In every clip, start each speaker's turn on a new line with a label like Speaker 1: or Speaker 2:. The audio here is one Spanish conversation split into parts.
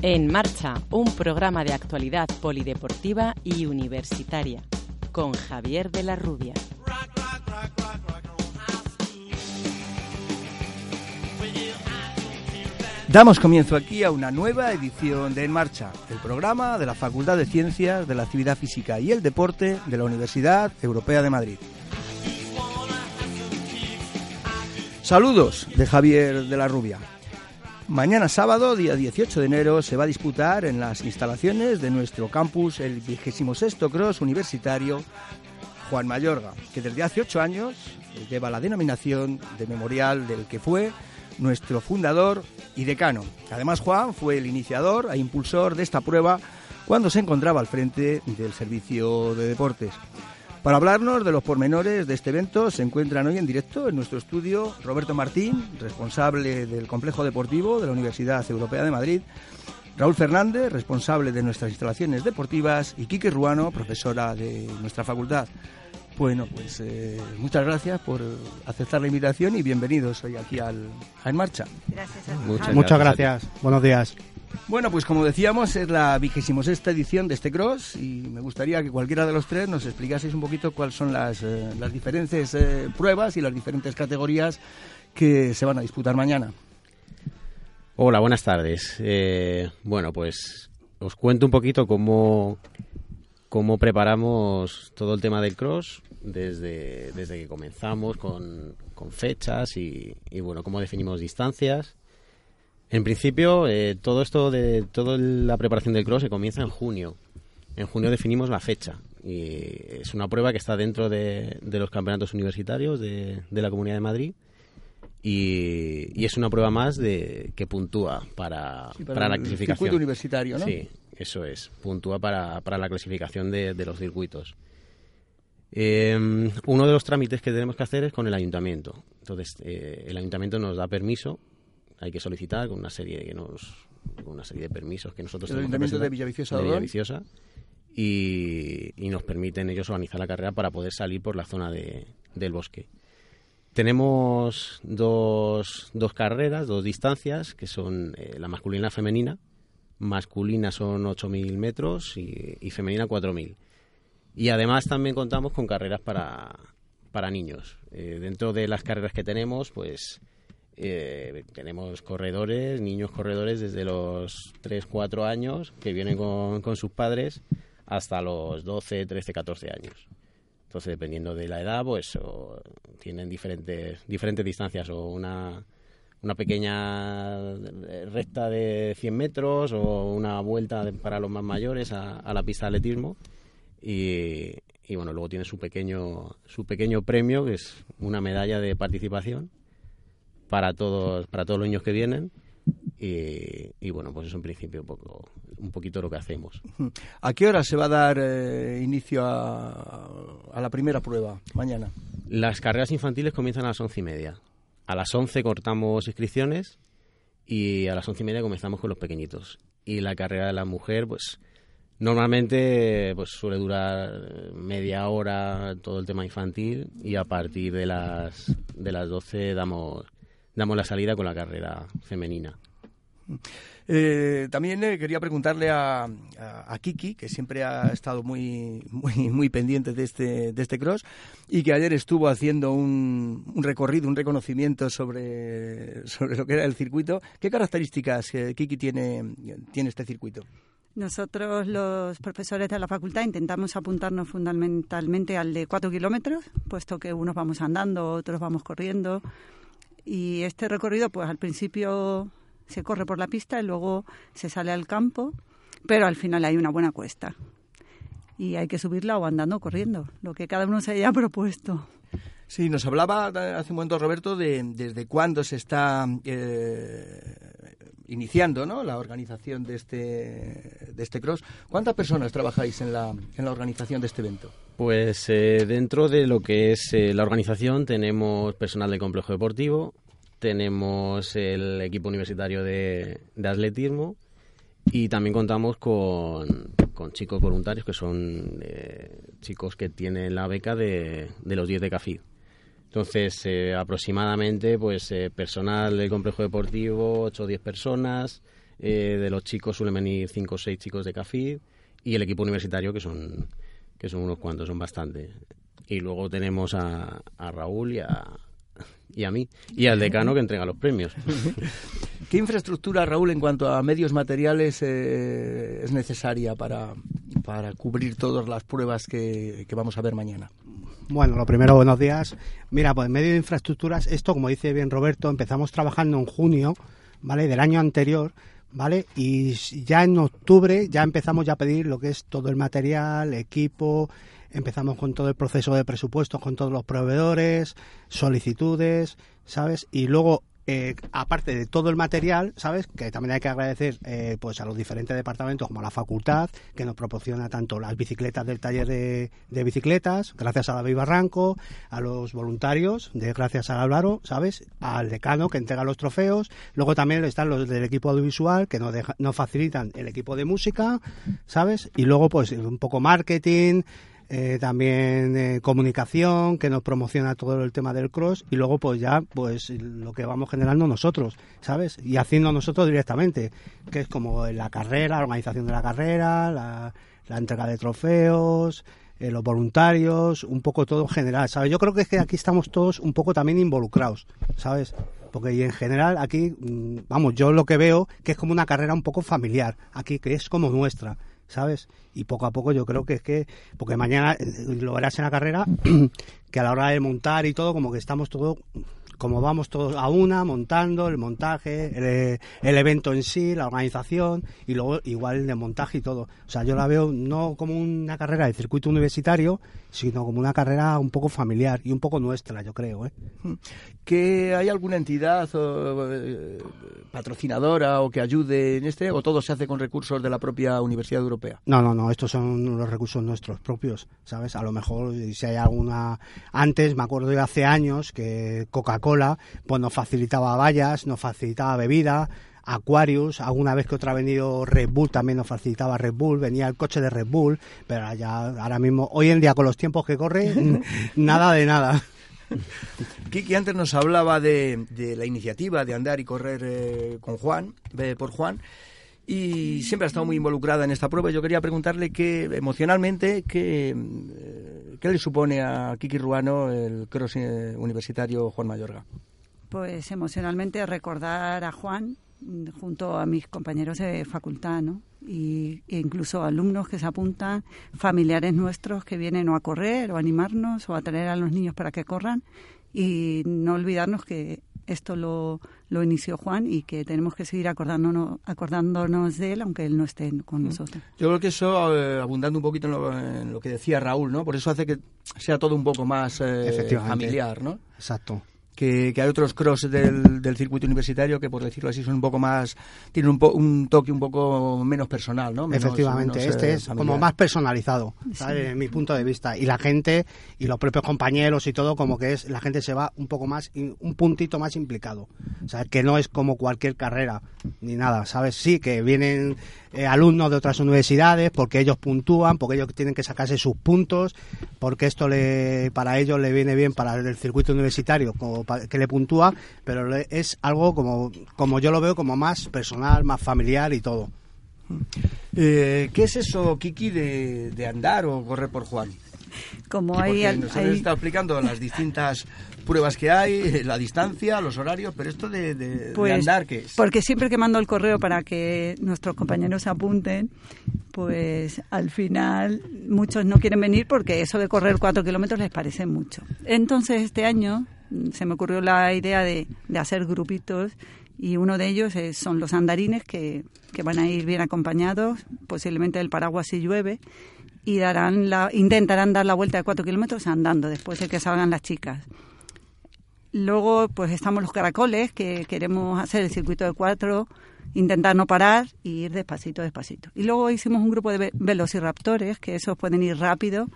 Speaker 1: En marcha, un programa de actualidad polideportiva y universitaria con Javier de la Rubia.
Speaker 2: Damos comienzo aquí a una nueva edición de En Marcha, el programa de la Facultad de Ciencias de la Actividad Física y el Deporte de la Universidad Europea de Madrid. Saludos de Javier de la Rubia. Mañana sábado, día 18 de enero, se va a disputar en las instalaciones de nuestro campus el 26 Cross Universitario Juan Mayorga, que desde hace ocho años lleva la denominación de memorial del que fue nuestro fundador y decano. Además, Juan fue el iniciador e impulsor de esta prueba cuando se encontraba al frente del servicio de deportes. Para hablarnos de los pormenores de este evento se encuentran hoy en directo en nuestro estudio Roberto Martín, responsable del complejo deportivo de la Universidad Europea de Madrid, Raúl Fernández, responsable de nuestras instalaciones deportivas, y Quique Ruano, profesora de nuestra facultad. Bueno, pues eh, muchas gracias por aceptar la invitación y bienvenidos hoy aquí al, a En Marcha.
Speaker 3: Gracias. Muchas, gracias. Buenos días.
Speaker 2: Bueno, pues como decíamos, es la vigésima sexta edición de este cross y me gustaría que cualquiera de los tres nos explicaseis un poquito cuáles son las, eh, las diferentes eh, pruebas y las diferentes categorías que se van a disputar mañana.
Speaker 4: Hola, buenas tardes. bueno, pues os cuento un poquito cómo, cómo preparamos todo el tema del cross desde, desde que comenzamos con, con fechas y, y, bueno, cómo definimos distancias. En principio, eh, todo esto de toda la preparación del cross se comienza en junio. En junio definimos la fecha y es una prueba que está dentro de, de los campeonatos universitarios de, de, la Comunidad de Madrid y, y, es una prueba más de que puntúa para,
Speaker 2: sí, para,
Speaker 4: para la
Speaker 2: el
Speaker 4: clasificación.
Speaker 2: circuito universitario, ¿no?
Speaker 4: Sí, eso es, puntúa para, para la clasificación de, de los circuitos. Eh, uno de los trámites que tenemos que hacer es con el ayuntamiento. Entonces, eh, el ayuntamiento nos da permiso, hay que solicitar con una serie que nos, con una serie de permisos que nosotros
Speaker 2: el ayuntamiento de Villaviciosa,
Speaker 4: de Villaviciosa y, y, nos permiten ellos organizar la carrera para poder salir por la zona de, del bosque. Tenemos dos, dos carreras, dos distancias, que son eh, la masculina y la femenina. Masculina son 8.000 metros y, y femenina 4.000. Y además también contamos con carreras para, para niños. Eh, dentro de las carreras que tenemos, pues eh, tenemos corredores, niños corredores desde los 3, 4 años que vienen con, sus padres hasta los 12, 13, 14 años. Entonces, dependiendo de la edad, pues tienen diferentes, diferentes distancias o una, una pequeña recta de 100 metros o una vuelta para los más mayores a, a la pista de atletismo. Y, y, bueno, luego tiene su pequeño, su pequeño premio, que es una medalla de participación para todos, para todos los niños que vienen. Y, y, bueno, pues eso en principio un, poco, un poquito lo que hacemos.
Speaker 2: ¿A qué hora se va a dar eh, inicio a, a, la primera prueba mañana?
Speaker 4: Las carreras infantiles comienzan a las once y media. A las once cortamos inscripciones y a las once y media comenzamos con los pequeñitos. Y la carrera de la mujer, pues Normalmente pues suele durar media hora todo el tema infantil y a partir de las de las 12 damos damos la salida con la carrera femenina.
Speaker 2: Eh, también eh, quería preguntarle a, a, a, Kiki, que siempre ha estado muy, muy, muy pendiente de este, de este cross y que ayer estuvo haciendo un, un recorrido, un reconocimiento sobre, sobre lo que era el circuito. ¿Qué características, eh, Kiki, tiene, tiene este circuito?
Speaker 5: Nosotros, los profesores de la facultad, intentamos apuntarnos fundamentalmente al de cuatro kilómetros, puesto que unos vamos andando, otros vamos corriendo. Y este recorrido, pues al principio se corre por la pista y luego se sale al campo, pero al final hay una buena cuesta. Y hay que subirla o andando o corriendo, lo que cada uno se haya propuesto.
Speaker 2: Sí, nos hablaba hace un momento Roberto de desde cuándo se está eh, iniciando ¿no? la organización de este, de este cross. ¿Cuántas personas trabajáis en la, en la organización de este evento?
Speaker 4: Pues eh, dentro de lo que es eh, la organización tenemos personal del complejo deportivo, tenemos el equipo universitario de, de atletismo y también contamos con, con chicos voluntarios que son eh, chicos que tienen la beca de, de los 10 de CAFID. Entonces, eh, aproximadamente, pues eh, personal del complejo deportivo, 8 o 10 personas. Eh, de los chicos suelen venir 5 o 6 chicos de CAFID. Y el equipo universitario, que son, que son unos cuantos, son bastante. Y luego tenemos a, a Raúl y a, y a mí. Y al decano que entrega los premios.
Speaker 2: ¿Qué infraestructura, Raúl, en cuanto a medios materiales eh, es necesaria para, para cubrir todas las pruebas que, que vamos a ver mañana?
Speaker 3: Bueno, lo primero, buenos días. Mira, pues en medio de infraestructuras, esto, como dice bien Roberto, empezamos trabajando en junio, ¿vale? Del año anterior, ¿vale? Y ya en octubre ya empezamos ya a pedir lo que es todo el material, equipo, empezamos con todo el proceso de presupuestos, con todos los proveedores, solicitudes, ¿sabes? Y luego eh, aparte de todo el material, ¿sabes? Que también hay que agradecer eh, pues a los diferentes departamentos como a la facultad, que nos proporciona tanto las bicicletas del taller de, bicicletas, gracias a David Barranco, a los voluntarios, de gracias a Álvaro, ¿sabes? Al decano que entrega los trofeos, luego también están los del equipo audiovisual que nos, deja, nos facilitan el equipo de música, ¿sabes? Y luego pues un poco marketing, eh, también eh, comunicación que nos promociona todo el tema del cross y luego pues ya pues lo que vamos generando nosotros sabes y haciendo nosotros directamente que es como la carrera la organización de la carrera la, la entrega de trofeos eh, los voluntarios un poco todo en general sabes yo creo que es que aquí estamos todos un poco también involucrados sabes porque y en general aquí mm, vamos yo lo que veo que es como una carrera un poco familiar aquí que es como nuestra ¿sabes? Y poco a poco yo creo que es que, porque mañana eh, lo verás en la carrera, que a la hora de montar y todo, como que estamos todos como vamos todos a una, montando, el montaje, el, el, evento en sí, la organización y luego igual el montaje y todo. O sea, yo la veo no como una carrera de circuito universitario, sino como una carrera un poco familiar y un poco nuestra, yo creo. ¿eh?
Speaker 2: ¿Que hay alguna entidad o, eh, patrocinadora o que ayude en este o todo se hace con recursos de la propia Universidad Europea?
Speaker 3: No, no, no, estos son los recursos nuestros propios, ¿sabes? A lo mejor si hay alguna... Antes, me acuerdo de hace años que Coca-Cola pues nos facilitaba vallas, nos facilitaba bebida, Aquarius, alguna vez que otra ha venido Red Bull, también nos facilitaba Red Bull, venía el coche de Red Bull, pero ya ahora mismo, hoy en día con los tiempos que corre, nada de nada.
Speaker 2: Kiki antes nos hablaba de, de, la iniciativa de andar y correr eh, con Juan, eh, por Juan, y siempre ha estado muy involucrada en esta prueba. Yo quería preguntarle que emocionalmente, qué, qué le supone a Kiki Ruano el cross eh, universitario Juan Mayorga.
Speaker 5: Pues emocionalmente recordar a Juan junto a mis compañeros de facultad, ¿no? Y, e incluso alumnos que se apuntan, familiares nuestros que vienen o a correr o a animarnos o a traer a los niños para que corran y no olvidarnos que esto lo, lo inició Juan y que tenemos que seguir acordándonos, acordándonos de él aunque él no esté con nosotros.
Speaker 2: Yo creo que eso, eh, abundando un poquito en lo, en lo, que decía Raúl, ¿no? Por eso hace que sea todo un poco más eh, familiar, ¿no?
Speaker 3: Exacto
Speaker 2: que, que hay otros cross del, del, circuito universitario que, por decirlo así, son un poco más, tienen un, po, un toque un poco menos personal, ¿no? Menos,
Speaker 3: Efectivamente, menos, este eh, es familiar. como más personalizado, ¿sabes? Sí. En mi punto de vista. Y la gente y los propios compañeros y todo, como que es, la gente se va un poco más, un puntito más implicado. O sea, que no es como cualquier carrera, ni nada, ¿sabes? Sí, que vienen eh, alumnos de otras universidades porque ellos puntúan, porque ellos tienen que sacarse sus puntos, porque esto le, para ellos le viene bien para el circuito universitario, como que le puntúa, pero es algo como, como yo lo veo como más personal, más familiar y todo.
Speaker 2: Eh, ¿Qué es eso, Kiki, de, de, andar o correr por Juan?
Speaker 5: Como hay,
Speaker 2: nos hay... está explicando las distintas pruebas que hay, la distancia, los horarios, pero esto de, de,
Speaker 5: pues,
Speaker 2: de andar, ¿qué es?
Speaker 5: Porque siempre que mando el correo para que nuestros compañeros se apunten, pues al final muchos no quieren venir porque eso de correr cuatro kilómetros les parece mucho. Entonces este año se me ocurrió la idea de, de hacer grupitos y uno de ellos es, son los andarines que, que, van a ir bien acompañados, posiblemente del paraguas si llueve, y darán la, intentarán dar la vuelta de cuatro kilómetros andando después de que salgan las chicas. Luego, pues estamos los caracoles, que queremos hacer el circuito de cuatro intentar no parar y ir despacito, despacito. Y luego hicimos un grupo de velociraptores, que esos pueden ir rápido,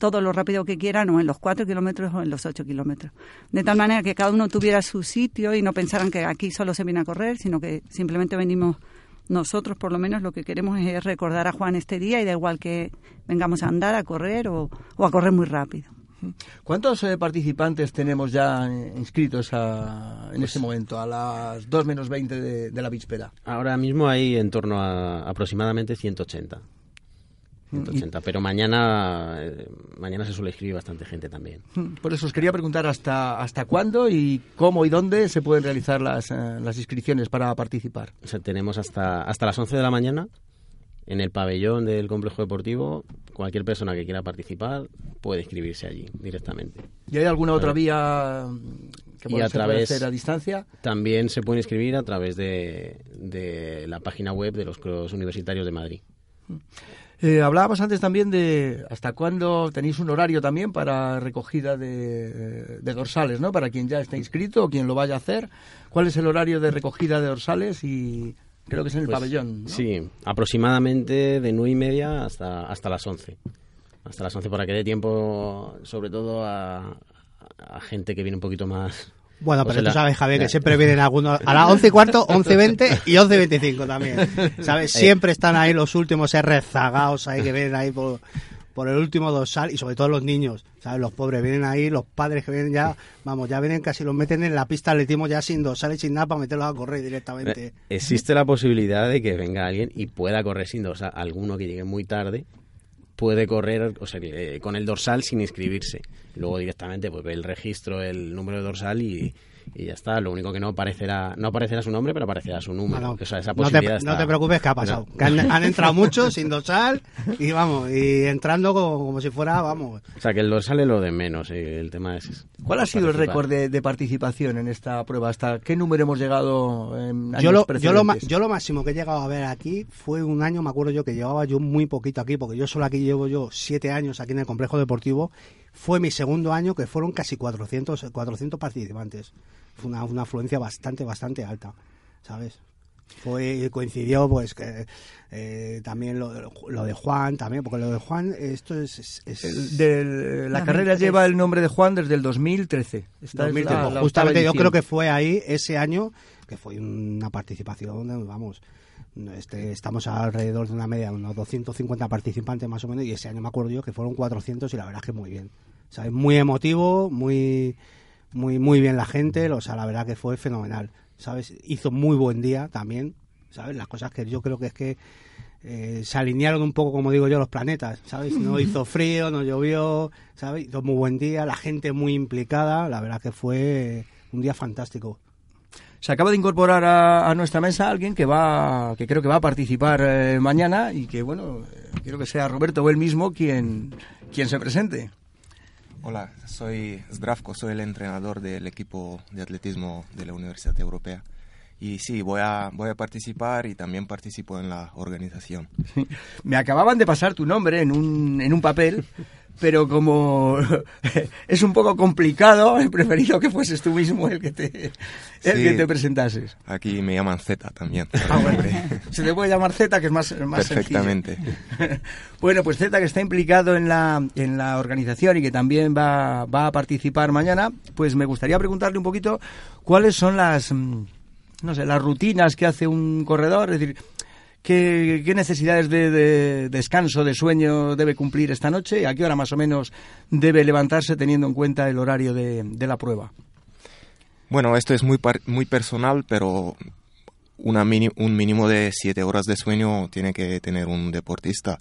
Speaker 5: todo lo rápido que quieran, o en los 4 kilómetros o en los 8 kilómetros. De tal manera que cada uno tuviera su sitio y no pensaran que aquí solo se viene a correr, sino que simplemente venimos nosotros, por lo menos, lo que queremos es recordar a Juan este día y da igual que vengamos a andar, a correr o, a correr muy rápido.
Speaker 2: ¿Cuántos eh, participantes tenemos ya inscritos en pues, este momento, a las 2 menos 20 de, de, la víspera?
Speaker 4: Ahora mismo hay en torno a aproximadamente 180. 180, pero mañana eh, mañana se suele escribir bastante gente también.
Speaker 2: Por eso os quería preguntar hasta hasta cuándo y cómo y dónde se pueden realizar las, eh, las inscripciones para participar.
Speaker 4: O sea, tenemos hasta hasta las 11 de la mañana en el pabellón del complejo deportivo. Cualquier persona que quiera participar puede inscribirse allí directamente.
Speaker 2: ¿Y hay alguna otra vía que pueda hacer a distancia?
Speaker 4: También se puede inscribir a través de, de la página web de los Cross Universitarios de Madrid.
Speaker 2: Eh, hablábamos antes también de hasta cuándo tenéis un horario también para recogida de, dorsales, ¿no? Para quien ya está inscrito o quien lo vaya a hacer. ¿Cuál es el horario de recogida de dorsales? Y creo que es en el pues, pabellón.
Speaker 4: Sí, aproximadamente de nueve y media hasta, hasta las 11. Hasta las 11 para que dé tiempo, sobre todo a, a gente que viene un poquito más
Speaker 3: bueno, pero tú sabes, Javier, que siempre vienen algunos a las 11 y cuarto, 11.20 y 11.25 también. ¿Sabes? Eh. Siempre están ahí los últimos rezagados ahí que vienen ahí por, por el último dorsal y sobre todo los niños, ¿sabes? Los pobres vienen ahí, los padres que vienen ya, vamos, ya vienen casi los meten en la pista atletismo ya sin dorsal y sin nada para meterlos a correr directamente. Eh,
Speaker 4: existe la posibilidad de que venga alguien y pueda correr sin dorsal, alguno que llegue muy tarde puede correr o sea, eh, con el dorsal sin inscribirse. Luego directamente pues ve el registro, el número de dorsal y, y ya está. Lo único que no aparecerá, no aparecerá su nombre, pero aparecerá su número.
Speaker 3: no, te, preocupes que ha pasado. Que han, entrado muchos sin dorsal y vamos, y entrando como, si fuera, vamos.
Speaker 4: O sea, que el dorsal es lo de menos, eh, el tema es...
Speaker 2: ¿Cuál ha sido el récord de, participación en esta prueba? ¿Hasta qué número hemos llegado en años
Speaker 3: yo lo,
Speaker 2: yo lo,
Speaker 3: yo lo máximo que he llegado a ver aquí fue un año, me acuerdo yo, que llevaba yo muy poquito aquí, porque yo solo aquí llevo yo siete años aquí en el complejo deportivo fue mi segundo año que fueron casi 400, 400 participantes. Fue una, una afluencia bastante, bastante alta, ¿sabes? Fue, coincidió pues que eh, también lo, lo, de Juan también porque lo de Juan esto es,
Speaker 2: la carrera lleva el nombre de Juan desde el 2013,
Speaker 3: justamente yo creo que fue ahí ese año que fue una participación vamos este, estamos alrededor de una media de unos 250 participantes más o menos y ese año me acuerdo yo que fueron 400 y la verdad es que muy bien. ¿Sabes? Muy emotivo, muy, muy, muy bien la gente, o sea, la verdad que fue fenomenal. ¿Sabes? Hizo muy buen día también, ¿sabes? Las cosas que yo creo que es que eh, se alinearon un poco, como digo yo, los planetas, ¿sabes? No hizo frío, no llovió, ¿sabes? Hizo muy buen día, la gente muy implicada, la verdad que fue un día fantástico
Speaker 2: se acaba de incorporar a, nuestra mesa alguien que va, que creo que va a participar eh, mañana y que bueno, eh, quiero que sea Roberto o él mismo quien, quien se presente.
Speaker 6: Hola, soy Zdravko, soy el entrenador del equipo de atletismo de la Universidad Europea. Y sí, voy a, voy a participar y también participo en la organización.
Speaker 2: Me acababan de pasar tu nombre en un, en un papel pero como es un poco complicado, he preferido que fueses tú mismo el que te, el que te presentases.
Speaker 6: Aquí me llaman Z también.
Speaker 2: Ah, Se te puede llamar Z, que es más, más
Speaker 6: Perfectamente.
Speaker 2: bueno, pues Z, que está implicado en la, en la organización y que también va, va a participar mañana, pues me gustaría preguntarle un poquito cuáles son las, mm, no sé, las rutinas que hace un corredor, es decir, ¿Qué, necesidades de, descanso, de sueño debe cumplir esta noche? ¿A qué hora más o menos debe levantarse teniendo en cuenta el horario de, la prueba?
Speaker 6: Bueno, esto es muy, muy personal, pero una un mínimo de siete horas de sueño tiene que tener un deportista.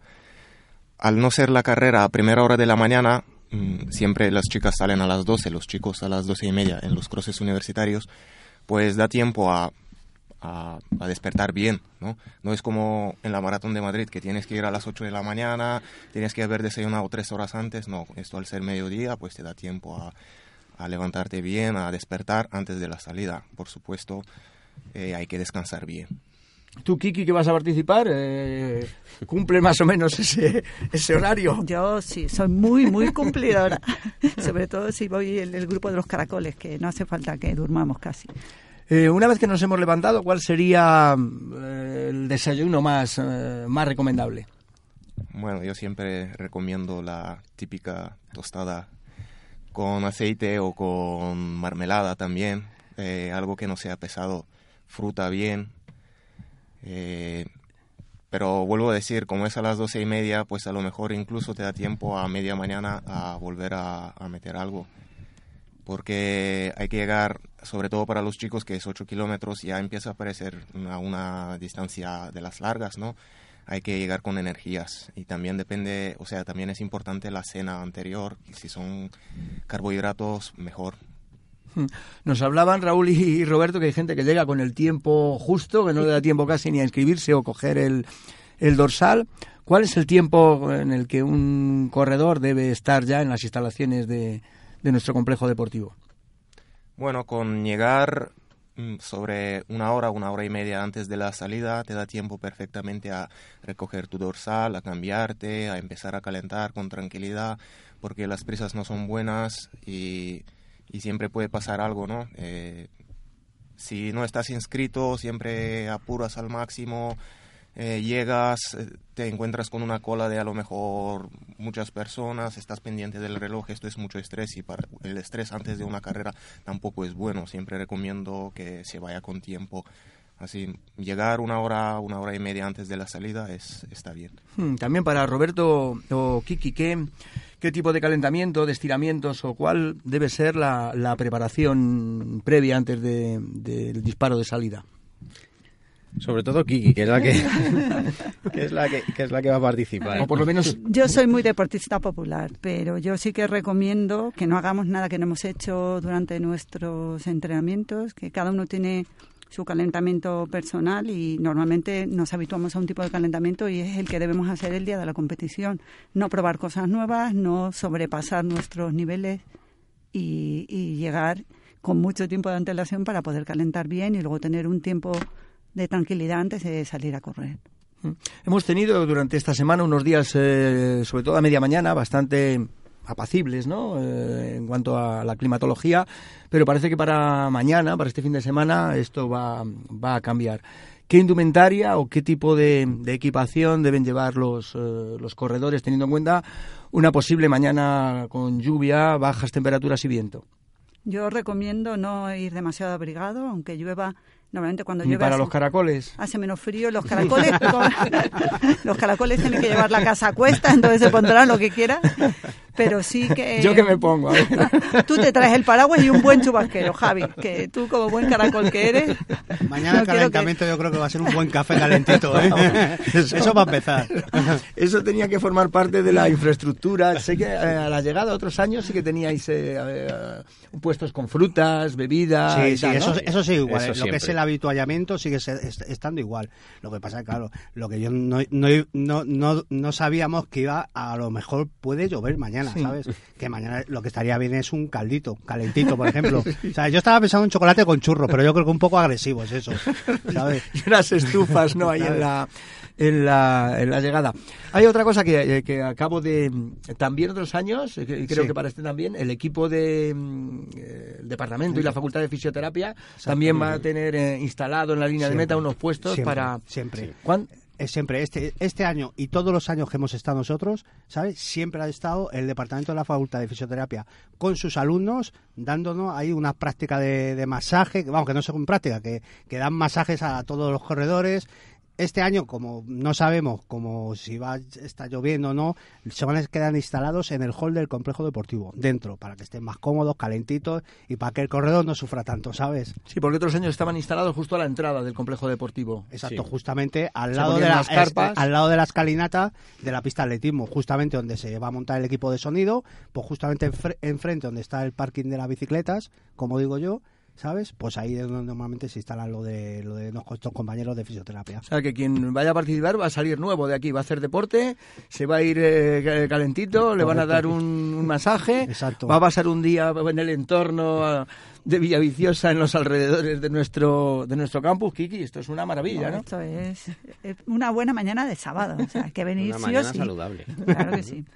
Speaker 6: Al no ser la carrera a primera hora de la mañana, mm, siempre las chicas salen a las 12, los chicos a las doce y media en los crosses universitarios, pues da tiempo a a, despertar bien, ¿no? No es como en la Maratón de Madrid, que tienes que ir a las 8 de la mañana, tienes que haber desayunado tres horas antes, no, esto al ser mediodía, pues te da tiempo a, levantarte bien, a despertar antes de la salida. Por supuesto, eh, hay que descansar bien.
Speaker 2: ¿Tú, Kiki, que vas a participar, eh, cumple más o menos ese, ese horario?
Speaker 5: Yo sí, soy muy, muy cumplidora. Sobre todo si voy en el grupo de los caracoles, que no hace falta que durmamos casi.
Speaker 2: Eh, una vez que nos hemos levantado, ¿cuál sería eh, el desayuno más, eh, más recomendable?
Speaker 6: Bueno, yo siempre recomiendo la típica tostada con aceite o con marmelada también, algo que no sea pesado, fruta bien. Pero vuelvo a decir, como es a las doce y media, pues a lo mejor incluso te da tiempo a media mañana a volver a meter algo. Porque hay que llegar, sobre todo para los chicos, que es 8 kilómetros, ya empieza a parecer una, una distancia de las largas, ¿no? hay que llegar con energías y también depende, o sea, también es importante la cena anterior, si son carbohidratos, mejor.
Speaker 2: Nos hablaban Raúl y Roberto que hay gente que llega con el tiempo justo, que no le da tiempo casi ni a inscribirse o coger el dorsal. ¿Cuál es el tiempo en el que un corredor debe estar ya en las instalaciones de, de nuestro complejo deportivo?
Speaker 6: Bueno, con llegar mm, sobre una hora, una hora y media antes de la salida, te da tiempo perfectamente a recoger tu dorsal, a cambiarte, a empezar a calentar con tranquilidad, porque las prisas no son buenas y, y siempre puede pasar algo, ¿no? Eh, si no estás inscrito, siempre apuras al máximo, eh, llegas, eh, te encuentras con una cola de a lo mejor muchas personas, estás pendiente del reloj, esto es mucho estrés y para el estrés antes de una carrera tampoco es bueno, siempre recomiendo que se vaya con tiempo. Así, llegar una hora, una hora y media antes de la salida es, está bien.
Speaker 2: Hmm, También para Roberto o Kiki, ¿qué, qué tipo de calentamiento, de estiramientos o cuál debe ser la, la preparación previa antes de- del disparo de salida?
Speaker 4: Sobre todo Kiki, que es la que, que es la que, que es la que va a participar.
Speaker 2: O por lo menos
Speaker 5: Yo soy muy deportista popular, pero yo sí que recomiendo que no hagamos nada que no hemos hecho durante nuestros entrenamientos, que cada uno tiene su calentamiento personal y normalmente nos habituamos a un tipo de calentamiento y es el que debemos hacer el día de la competición. No probar cosas nuevas, no sobrepasar nuestros niveles y, y llegar con mucho tiempo de antelación para poder calentar bien y luego tener un tiempo de tranquilidad antes de salir a correr.
Speaker 2: Hemos tenido durante esta semana unos días, eh, sobre todo a media mañana, bastante apacibles, ¿no? Eh, en cuanto a la climatología, pero parece que para mañana, para este fin de semana, esto va, va a cambiar. ¿Qué indumentaria o qué tipo de, de equipación deben llevar los, eh, los corredores, teniendo en cuenta una posible mañana con lluvia, bajas temperaturas y viento?
Speaker 5: Yo recomiendo no ir demasiado abrigado, aunque llueva. Normalmente cuando llueve
Speaker 2: para
Speaker 5: hace,
Speaker 2: los caracoles.
Speaker 5: hace menos frío. Los caracoles, los caracoles tienen que llevar la casa a cuesta, entonces se pondrán lo que quieran. Pero sí que
Speaker 2: Yo que me pongo, a ver.
Speaker 5: tú te traes el paraguas y un buen chubasquero, Javi, que tú como buen caracol que eres.
Speaker 3: Mañana
Speaker 5: no
Speaker 3: el
Speaker 5: quiero que-
Speaker 3: calentamiento yo creo que va a ser un buen café calentito. ¿eh? Eso va a empezar.
Speaker 2: Eso tenía que formar parte de la infraestructura. Sé que eh, a la llegada de otros años sí que teníais eh, eh, puestos con frutas, bebidas.
Speaker 3: Sí,
Speaker 2: y
Speaker 3: sí,
Speaker 2: tal, ¿no?
Speaker 3: eso, eso sí, igual.
Speaker 4: Eso
Speaker 3: ¿eh? lo que es
Speaker 4: siempre.
Speaker 3: El habituallamiento sigue estando igual. Lo que pasa, claro, lo que yo no, no, no, no, no sabíamos que iba, a lo mejor puede llover mañana,
Speaker 2: Sí.
Speaker 3: ¿sabes? Que mañana lo que estaría bien es un caldito, calentito, por ejemplo. O sea, yo estaba pensando en chocolate con churro, pero yo creo que un poco agresivo es eso, ¿sabes?
Speaker 2: y unas estufas no ahí en la en la, en la llegada hay otra cosa que, eh, que acabo de también otros años eh, que creo
Speaker 3: Sí.
Speaker 2: que para este también el equipo de mm, eh, el departamento y la facultad de fisioterapia también va a tener eh, instalado en la línea de meta unos puestos
Speaker 3: siempre,
Speaker 2: para
Speaker 3: siempre.
Speaker 2: ¿Cuán-
Speaker 3: Es siempre este este año y todos los años que hemos estado nosotros, ¿sabes? Siempre ha estado el departamento de la Facultad de Fisioterapia con sus alumnos dándonos ahí una práctica de, de masaje, vamos, que no son práctica, que, que dan masajes a todos los corredores. Este año, como no sabemos como si va está lloviendo o no, se van a quedar instalados en el hall del complejo deportivo, dentro, para que estén más cómodos, calentitos y para que el corredor no sufra tanto, ¿sabes?
Speaker 2: sí porque otros años estaban instalados justo a la entrada del complejo deportivo
Speaker 3: Exacto,
Speaker 4: Sí.
Speaker 3: justamente al lado, de la,
Speaker 2: las carpas.
Speaker 3: es- al lado de la escalinata de la pista de atletismo, justamente donde se va a montar el equipo de sonido, pues justamente enfre- enfrente donde está el parking de las bicicletas, como digo yo, ¿sabes? Pues ahí es donde normalmente se instala lo de, lo de nuestros compañeros de fisioterapia.
Speaker 2: O sea, que quien vaya a participar va a salir nuevo de aquí, va a hacer deporte, se va a ir eh, calentito, le van a dar un, un masaje,
Speaker 3: Exacto.
Speaker 2: va a pasar un día en el entorno ah, de Villaviciosa, en los alrededores de nuestro de nuestro campus. Kiki, esto es una maravilla, ¿no?
Speaker 5: Esto es es una buena mañana de sábado. O sea, hay que venir
Speaker 4: Una
Speaker 5: sí
Speaker 4: mañana
Speaker 5: o sí.
Speaker 4: saludable.
Speaker 5: Claro que sí.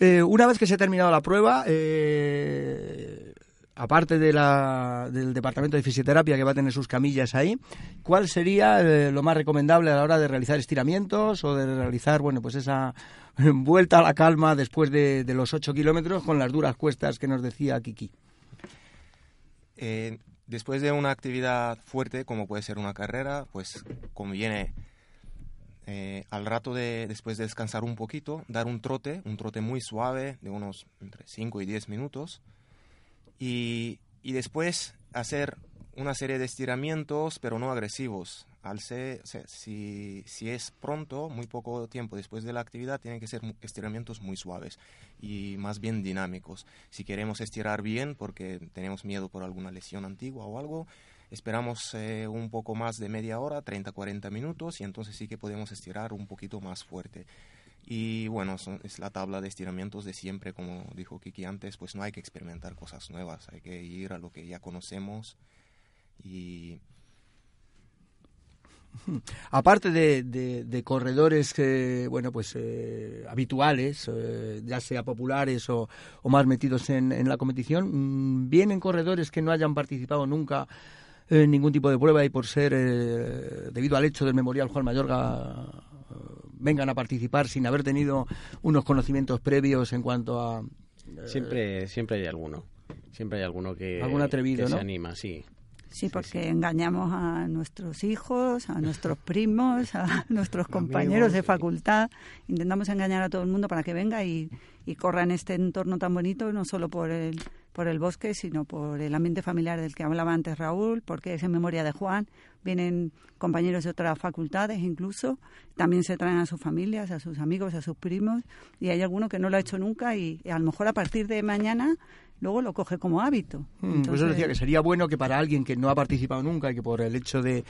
Speaker 2: Eh, una vez que se ha terminado la prueba, eh, aparte del departamento de fisioterapia que va a tener sus camillas ahí, ¿cuál sería eh, lo más recomendable a la hora de realizar estiramientos o de realizar, bueno, pues esa vuelta a la calma después de, de los 8 kilómetros con las duras cuestas que nos decía Kiki?
Speaker 6: Eh, después de una actividad fuerte, como puede ser una carrera, pues conviene eh, al rato de después de descansar un poquito, dar un trote, un trote muy suave de unos entre 5 y 10 minutos y, y después hacer una serie de estiramientos, pero no agresivos. Al ser, si, si, es pronto, muy poco tiempo después de la actividad, tienen que ser estiramientos muy suaves y más bien dinámicos. Si queremos estirar bien porque tenemos miedo por alguna lesión antigua o algo, esperamos eh, un poco más de media hora, 30-40 minutos, y entonces sí que podemos estirar un poquito más fuerte. Y bueno, es la tabla de estiramientos de siempre, como dijo Kiki antes, pues no hay que experimentar cosas nuevas, hay que ir a lo que ya conocemos y
Speaker 2: Aparte de, de, corredores que, bueno, pues eh, habituales, eh, ya sea populares o, más metidos en, en, la competición, mm, vienen corredores que no hayan participado nunca en ningún tipo de prueba y por ser, eh, debido al hecho del Memorial Juan Mayorga, vengan a participar sin haber tenido unos conocimientos previos en cuanto a...
Speaker 4: siempre, siempre hay alguno. Siempre hay alguno que,
Speaker 2: ¿Algún atrevido,
Speaker 4: que
Speaker 2: se
Speaker 4: anima, sí.
Speaker 5: Sí, porque engañamos a nuestros hijos, a nuestros primos, a nuestros compañeros de facultad. Intentamos engañar a todo el mundo para que venga y, y corra en este entorno tan bonito, no solo por el, por el bosque, sino por el ambiente familiar del que hablaba antes Raúl, porque es en memoria de Juan. Vienen compañeros de otras facultades incluso. También se traen a sus familias, a sus amigos, a sus primos. Y hay alguno que no lo ha hecho nunca y a lo mejor a partir de mañana luego lo coge como hábito.
Speaker 2: Mm, pues eso decía que sería bueno que para alguien que no ha participado nunca y que por el hecho de,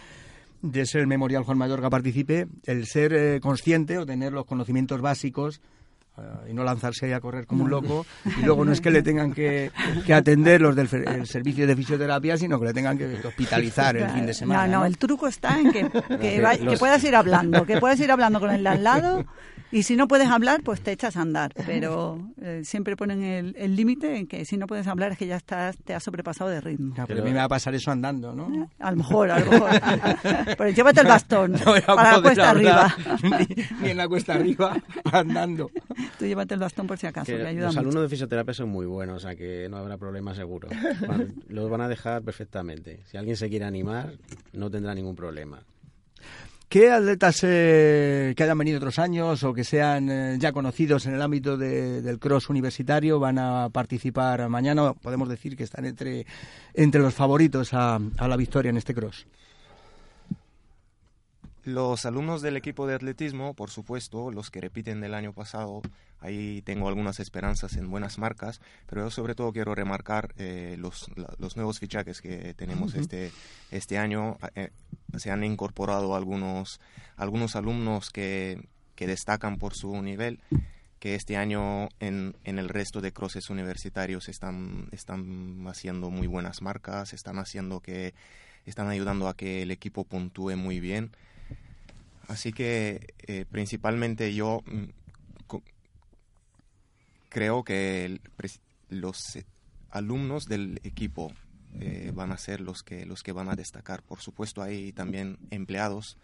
Speaker 2: de ser el Memorial Juan Mayorga participe, el ser eh, consciente o tener los conocimientos básicos y no lanzarse ahí a correr como un loco y luego no es que le tengan que, que atender los del servicio de fisioterapia sino que le tengan que hospitalizar el fin de semana
Speaker 5: no, no, el truco está en que, que, que puedas ir hablando que puedas ir hablando con el de al lado y si no puedes hablar, pues te echas a andar. Pero eh, siempre ponen el límite en que si no puedes hablar es que ya estás, te has sobrepasado de ritmo.
Speaker 2: pero a mí me va a pasar eso andando, ¿no?
Speaker 5: Eh, a lo mejor, a lo mejor. pero llévate el bastón para la cuesta arriba.
Speaker 2: Ni, en la cuesta arriba, andando.
Speaker 5: Tú llévate el bastón por si acaso, que, ayuda
Speaker 4: Los alumnos de fisioterapia son muy buenos, o sea que no habrá problema seguro. Los van a dejar perfectamente. Si alguien se quiere animar, no tendrá ningún problema.
Speaker 2: ¿Qué atletas eh, que hayan venido otros años o que sean eh, ya conocidos en el ámbito del cross universitario van a participar mañana? Podemos decir que están entre, entre los favoritos a, a la victoria en este cross.
Speaker 6: Los alumnos del equipo de atletismo, por supuesto, los que repiten del año pasado, ahí tengo algunas esperanzas en buenas marcas, pero yo sobre todo quiero remarcar eh, los, los, nuevos fichajes que tenemos este, este año. Eh, se han incorporado algunos, algunos alumnos que, que destacan por su nivel que este año en, en, el resto de crosses universitarios están, están haciendo muy buenas marcas, están haciendo que están ayudando a que el equipo puntúe muy bien. Así que eh, principalmente yo mm, creo que los eh, alumnos del equipo eh, van a ser los que los que van a destacar. Por supuesto hay también empleados,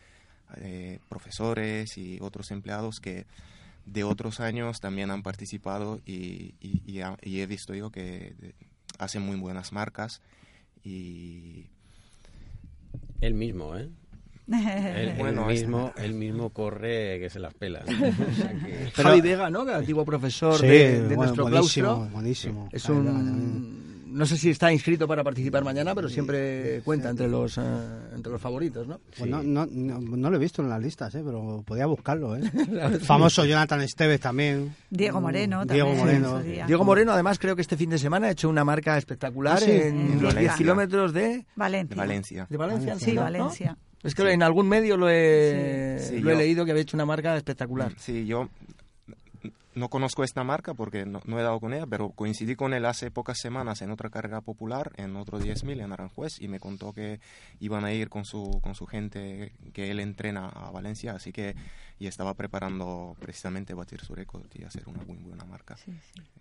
Speaker 6: profesores y otros empleados que de otros años también han participado y, he visto yo que hacen muy buenas marcas y
Speaker 4: él mismo, ¿eh? El, bueno, mismo, el mismo corre que se las pela.
Speaker 2: Javi Vega, ¿no? Que antiguo profesor de, nuestro
Speaker 3: buenísimo, Buenísimo.
Speaker 2: Es un no sé si está inscrito para participar mañana, pero siempre cuenta entre los eh, entre los favoritos, ¿no?
Speaker 3: Pues no, no, no, lo he visto en las listas, ¿eh? pero podía buscarlo. ¿eh? Famoso Jonathan Esteves también.
Speaker 5: Diego Moreno
Speaker 3: Diego Moreno.
Speaker 2: Diego Moreno, además, creo que este fin de semana ha hecho una marca espectacular ah, en, los 10 kilómetros de
Speaker 5: Valencia.
Speaker 6: De Valencia.
Speaker 2: De Valencia,
Speaker 5: sí, Valencia.
Speaker 2: Es que en algún medio lo he, lo he leído que había hecho una marca espectacular.
Speaker 6: Sí, yo no conozco esta marca porque no, he dado con ella, pero coincidí con él hace pocas semanas en otra carrera popular, en otro 10.000 en Aranjuez, y me contó que iban a ir con su, con su gente que él entrena a Valencia, así que y estaba preparando precisamente batir su récord y hacer una muy buena marca.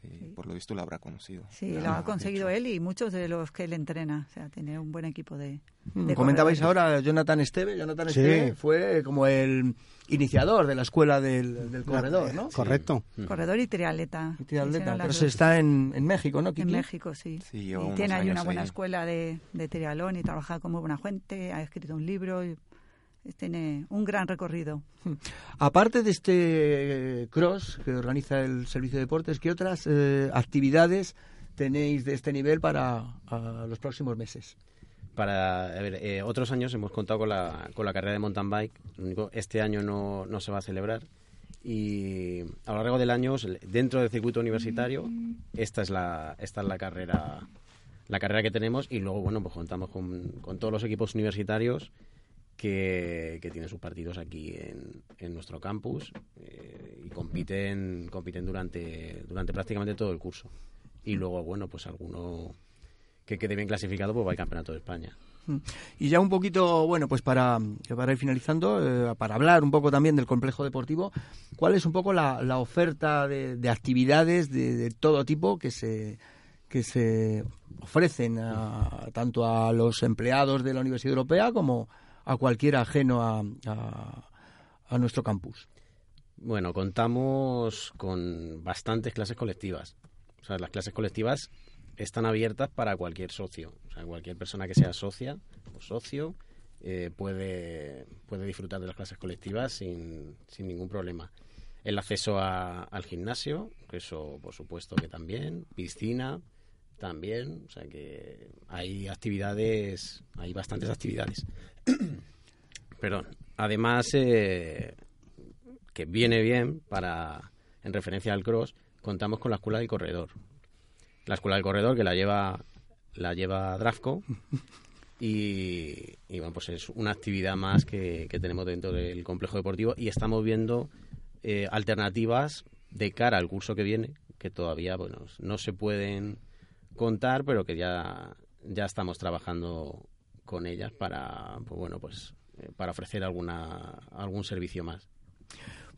Speaker 6: y Por lo visto la habrá conocido.
Speaker 5: Sí, lo ha conseguido él y muchos de los que él entrena, o sea, tiene un buen equipo de...
Speaker 2: Mm, comentabais ahora Jonathan Esteve, Jonathan Esteve fue como el iniciador de la escuela del, corredor, ¿no?
Speaker 3: Correcto.
Speaker 5: Corredor y triatleta.
Speaker 2: pero se está en, en, México, ¿no?
Speaker 5: En México, sí. y tiene ahí una buena escuela de, de triatlón y trabaja como buena fuente, ha escrito un libro y tiene un gran recorrido.
Speaker 2: Aparte de este eh, cross que organiza el Servicio de Deportes, ¿qué otras eh, actividades tenéis de este nivel para los próximos meses?
Speaker 4: Para eh, otros años hemos contado con la, con la carrera de mountain bike. Este año no, no se va a celebrar. Y a lo largo del año dentro del circuito universitario esta es la esta es la carrera la carrera que tenemos. Y luego bueno pues contamos con, con todos los equipos universitarios que, que tienen sus partidos aquí en, en nuestro campus eh, y compiten compiten durante durante prácticamente todo el curso. Y luego bueno pues alguno que quede bien clasificado pues va al campeonato de España
Speaker 2: y ya un poquito, bueno, pues para, para ir finalizando, eh, para hablar un poco también del complejo deportivo, ¿cuál es un poco la, la oferta de, de actividades de, de, todo tipo que se, que se ofrecen a, tanto a los empleados de la Universidad Europea como a cualquier ajeno a, a, nuestro campus?
Speaker 4: Bueno, contamos con bastantes clases colectivas. O sea, las clases colectivas están abiertas para cualquier socio. O sea, cualquier persona que sea socia o socio eh, puede, puede disfrutar de las clases colectivas sin, sin ningún problema. El acceso al gimnasio, eso por supuesto que también, piscina también, o sea que hay actividades, hay bastantes actividades. Perdón. Además, eh, que viene bien para, en referencia al cross, contamos con la escuela del corredor. La escuela del corredor que la lleva, la lleva Drafco y, bueno, pues es una actividad más que, tenemos dentro del complejo deportivo y estamos viendo eh, alternativas de cara al curso que viene, que todavía, bueno, no se pueden contar, pero que ya, ya estamos trabajando con ellas para, pues bueno, pues eh, para ofrecer alguna, algún servicio más.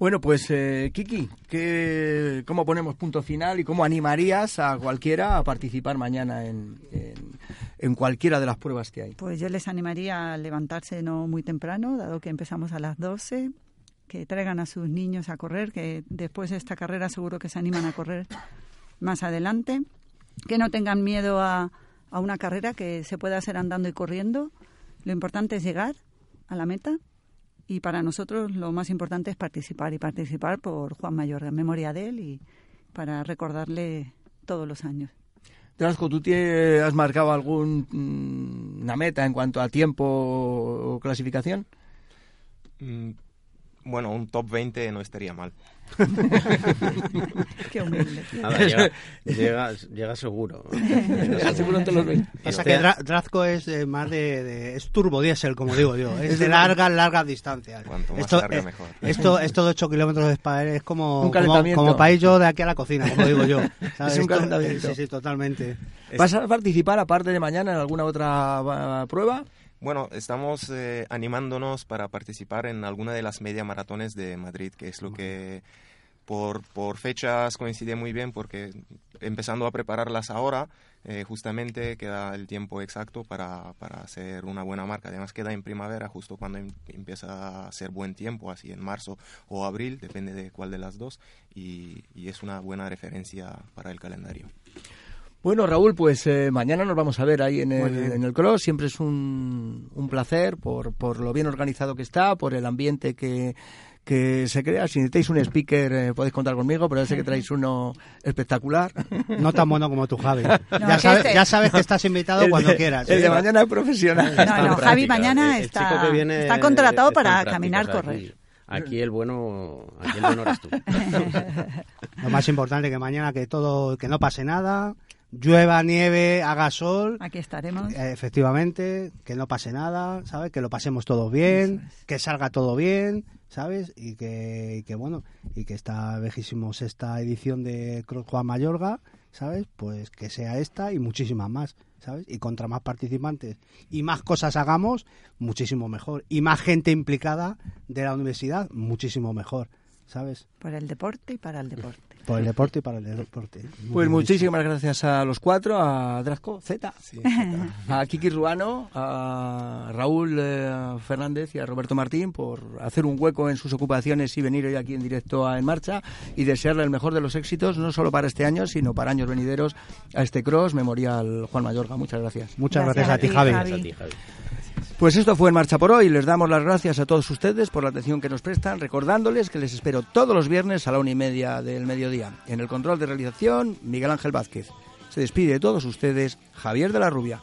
Speaker 2: Bueno, pues eh, Kiki, ¿qué, ¿cómo ponemos punto final y cómo animarías a cualquiera a participar mañana en, en, cualquiera de las pruebas que hay?
Speaker 5: Pues yo les animaría a levantarse no muy temprano, dado que empezamos a las 12, que traigan a sus niños a correr, que después de esta carrera seguro que se animan a correr más adelante, que no tengan miedo a, a una carrera que se puede hacer andando y corriendo. Lo importante es llegar a la meta y para nosotros lo más importante es participar y participar por Juan Mayor, en memoria de él y para recordarle todos los años.
Speaker 2: Trasco, ¿tú has marcado alguna mm, meta en cuanto a tiempo o clasificación?
Speaker 6: Bueno, un top 20 no estaría mal.
Speaker 5: Qué humilde.
Speaker 4: llega, llega, seguro.
Speaker 2: llega seguro en todos los 20.
Speaker 3: Pasa que Drazco es eh, más de, es turbo diésel, como digo yo. Es de largas, largas distancias.
Speaker 6: Cuanto más esto, larga, mejor.
Speaker 3: Esto, esto de 8 kilómetros de España es como, un como, como país yo de aquí a la cocina, como digo yo.
Speaker 2: Es un calentamiento.
Speaker 3: Sí, sí, totalmente.
Speaker 2: ¿Vas a participar, aparte de mañana, en alguna otra prueba?
Speaker 6: Bueno, estamos eh, animándonos para participar en alguna de las media maratones de Madrid, que es lo que por, por fechas coincide muy bien porque empezando a prepararlas ahora, eh, justamente queda el tiempo exacto para, para, hacer una buena marca. Además queda en primavera, justo cuando em, empieza a hacer buen tiempo, así en marzo o abril, depende de cuál de las dos, y es una buena referencia para el calendario.
Speaker 2: Bueno, Raúl, pues eh, mañana nos vamos a ver ahí en el, en el Cross. Siempre es un, un placer por, por lo bien organizado que está, por el ambiente que, que se crea. Si necesitáis un speaker, eh, podéis contar conmigo, pero ya sé que traéis uno espectacular.
Speaker 3: No tan bueno como tú, Javi. ya, sabes, este- ya, sabes, que estás invitado cuando quieras.
Speaker 2: El de mañana es profesional.
Speaker 5: No, no, Javi mañana está, está contratado para caminar, correr.
Speaker 4: Aquí el bueno, aquí el bueno eres tú.
Speaker 3: Lo más importante que mañana que todo, que no pase nada, llueva, nieve, haga sol.
Speaker 5: Aquí estaremos.
Speaker 3: Eh, efectivamente, que no pase nada, ¿sabes? Que lo pasemos todo bien, que salga todo bien, ¿sabes? Y que, y que bueno, y que esta vejísimo sexta edición de Cross Juan Mayorga, ¿sabes? Pues que sea esta y muchísimas más, ¿sabes? Y contra más participantes y más cosas hagamos, muchísimo mejor. Y más gente implicada de la universidad, muchísimo mejor, ¿sabes?
Speaker 5: Por el deporte y para el deporte.
Speaker 3: Por el deporte y para el deporte. Muy
Speaker 2: Pues
Speaker 3: bien
Speaker 2: muchísimas gracias a los cuatro, a Drasco Z,
Speaker 4: Sí,
Speaker 2: a Kiki Ruano, a Raúl eh, Fernández y a Roberto Martín por hacer un hueco en sus ocupaciones y venir hoy aquí en directo a En Marcha y desearle el mejor de los éxitos, no solo para este año, sino para años venideros a este cross memorial Juan Mayorga. Muchas gracias.
Speaker 3: Muchas
Speaker 5: Gracias
Speaker 3: gracias, a
Speaker 5: a
Speaker 3: ti,
Speaker 5: ti,
Speaker 3: Javi.
Speaker 5: Javi.
Speaker 4: Gracias a ti, Javi.
Speaker 2: Pues esto fue En Marcha por hoy. Les damos las gracias a todos ustedes por la atención que nos prestan, recordándoles que les espero todos los viernes a la una y media del mediodía. En el control de realización, Miguel Ángel Vázquez. Se despide de todos ustedes, Javier de la Rubia.